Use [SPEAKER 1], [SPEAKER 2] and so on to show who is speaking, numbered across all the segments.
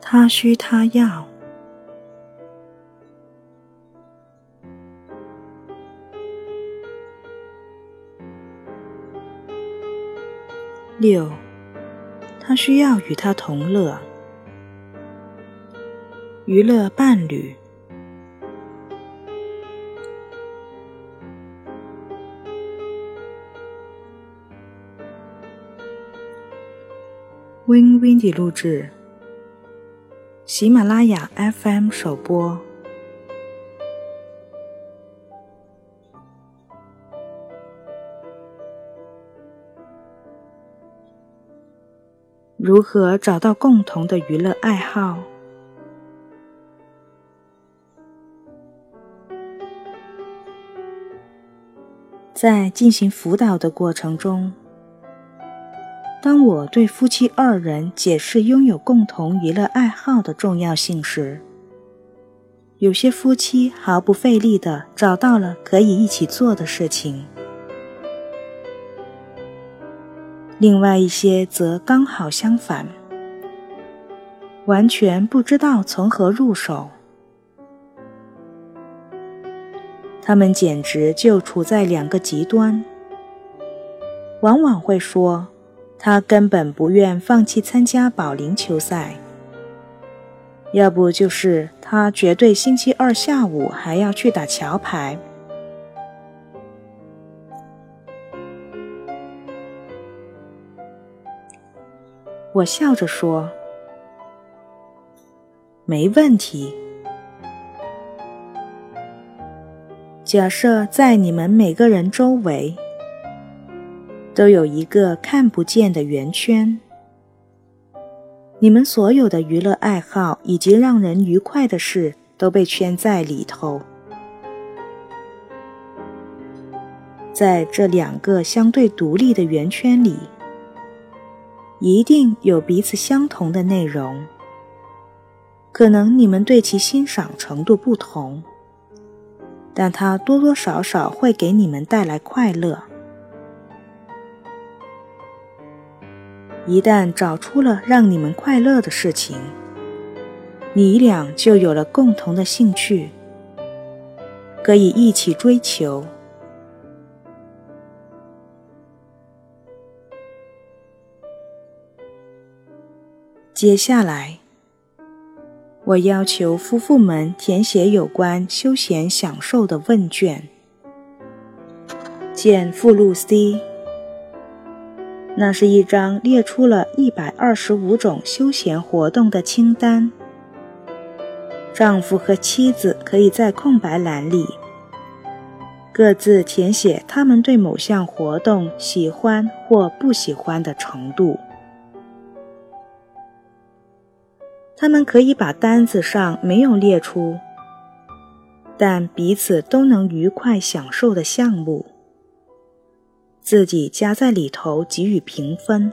[SPEAKER 1] 他需他要。六，他需要与他同乐，娱乐伴侣。Win Windy 录制，喜马拉雅 FM 首播。如何找到共同的娱乐爱好？在进行辅导的过程中，当我对夫妻二人解释拥有共同娱乐爱好的重要性时，有些夫妻毫不费力地找到了可以一起做的事情。另外一些则刚好相反，完全不知道从何入手。他们简直就处在两个极端，往往会说他根本不愿放弃参加保龄球赛，要不就是他绝对星期二下午还要去打桥牌。我笑着说：“没问题。假设在你们每个人周围都有一个看不见的圆圈，你们所有的娱乐爱好以及让人愉快的事都被圈在里头。在这两个相对独立的圆圈里。”一定有彼此相同的内容，可能你们对其欣赏程度不同，但它多多少少会给你们带来快乐。一旦找出了让你们快乐的事情，你俩就有了共同的兴趣，可以一起追求。接下来，我要求夫妇们填写有关休闲享受的问卷，见附录 C。那是一张列出了一百二十五种休闲活动的清单。丈夫和妻子可以在空白栏里各自填写他们对某项活动喜欢或不喜欢的程度。他们可以把单子上没有列出，但彼此都能愉快享受的项目，自己加在里头给予评分。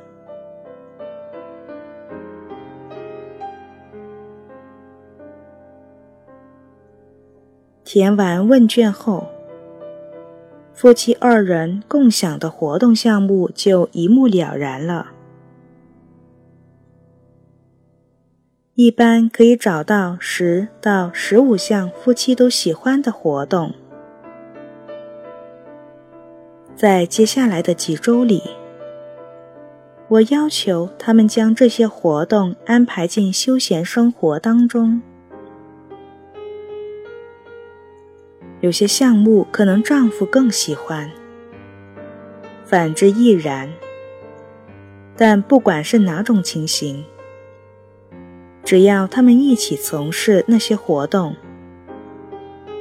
[SPEAKER 1] 填完问卷后，夫妻二人共享的活动项目就一目了然了。一般可以找到十到十五项夫妻都喜欢的活动。在接下来的几周里，我要求他们将这些活动安排进休闲生活当中。有些项目可能丈夫更喜欢，反之亦然。但不管是哪种情形，只要他们一起从事那些活动，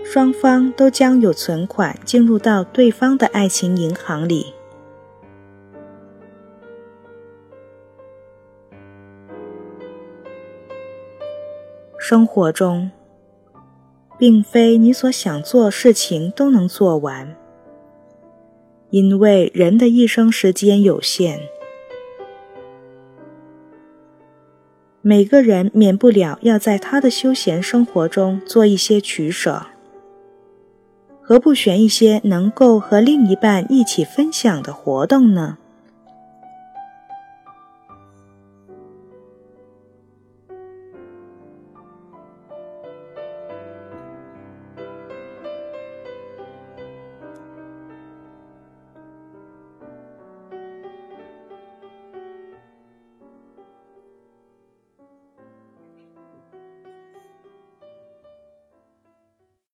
[SPEAKER 1] 双方都将有存款进入到对方的爱情银行里。生活中，并非你所想做事情都能做完，因为人的一生时间有限。每个人免不了要在他的休闲生活中做一些取舍，何不选一些能够和另一半一起分享的活动呢？